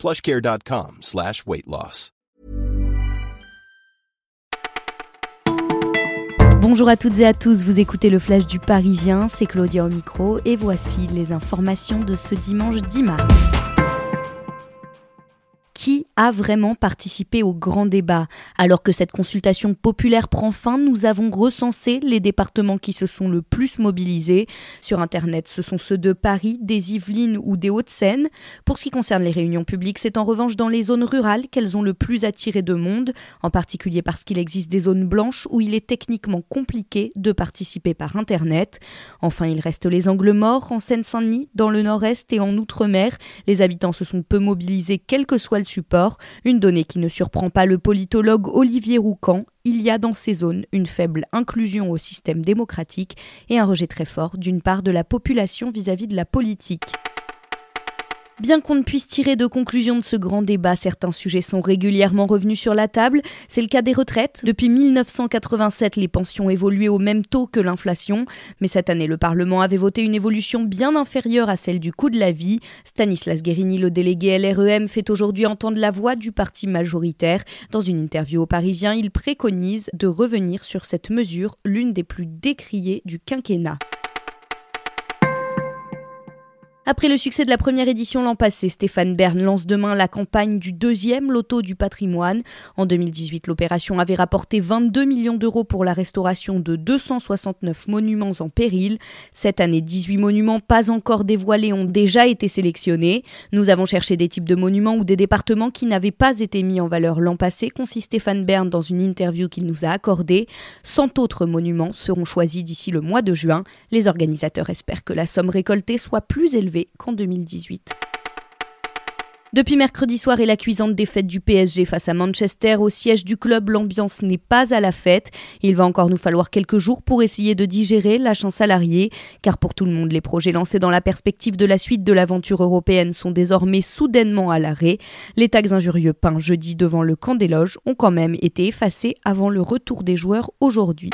plushcare.com slash weight loss. Bonjour à toutes et à tous, vous écoutez le Flash du Parisien, c'est Claudia au micro et voici les informations de ce dimanche 10 mars a vraiment participé au grand débat. Alors que cette consultation populaire prend fin, nous avons recensé les départements qui se sont le plus mobilisés. Sur Internet, ce sont ceux de Paris, des Yvelines ou des Hauts-de-Seine. Pour ce qui concerne les réunions publiques, c'est en revanche dans les zones rurales qu'elles ont le plus attiré de monde, en particulier parce qu'il existe des zones blanches où il est techniquement compliqué de participer par Internet. Enfin, il reste les angles morts en Seine-Saint-Denis, dans le nord-est et en Outre-mer. Les habitants se sont peu mobilisés quel que soit le support, une donnée qui ne surprend pas le politologue Olivier Roucan. Il y a dans ces zones une faible inclusion au système démocratique et un rejet très fort d'une part de la population vis-à-vis -vis de la politique. Bien qu'on ne puisse tirer de conclusion de ce grand débat, certains sujets sont régulièrement revenus sur la table. C'est le cas des retraites. Depuis 1987, les pensions évoluaient au même taux que l'inflation. Mais cette année, le Parlement avait voté une évolution bien inférieure à celle du coût de la vie. Stanislas Guérini, le délégué LREM, fait aujourd'hui entendre la voix du parti majoritaire. Dans une interview au Parisien, il préconise de revenir sur cette mesure, l'une des plus décriées du quinquennat. Après le succès de la première édition l'an passé, Stéphane Bern lance demain la campagne du deuxième loto du patrimoine. En 2018, l'opération avait rapporté 22 millions d'euros pour la restauration de 269 monuments en péril. Cette année, 18 monuments pas encore dévoilés ont déjà été sélectionnés. Nous avons cherché des types de monuments ou des départements qui n'avaient pas été mis en valeur l'an passé, confie Stéphane Bern dans une interview qu'il nous a accordée. 100 autres monuments seront choisis d'ici le mois de juin. Les organisateurs espèrent que la somme récoltée soit plus élevée qu'en 2018. Depuis mercredi soir et la cuisante défaite du PSG face à Manchester au siège du club, l'ambiance n'est pas à la fête. Il va encore nous falloir quelques jours pour essayer de digérer l'achat salarié, car pour tout le monde, les projets lancés dans la perspective de la suite de l'aventure européenne sont désormais soudainement à l'arrêt. Les tags injurieux peints jeudi devant le camp des loges ont quand même été effacés avant le retour des joueurs aujourd'hui.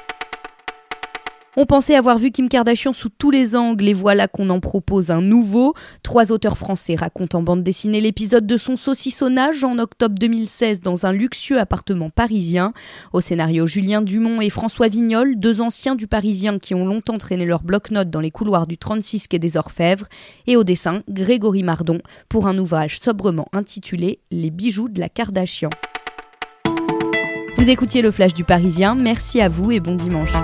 On pensait avoir vu Kim Kardashian sous tous les angles et voilà qu'on en propose un nouveau. Trois auteurs français racontent en bande dessinée l'épisode de son saucissonnage en octobre 2016 dans un luxueux appartement parisien. Au scénario, Julien Dumont et François Vignol, deux anciens du Parisien qui ont longtemps traîné leur bloc-notes dans les couloirs du 36 quai des Orfèvres. Et au dessin, Grégory Mardon pour un ouvrage sobrement intitulé Les bijoux de la Kardashian. Vous écoutiez le flash du Parisien, merci à vous et bon dimanche.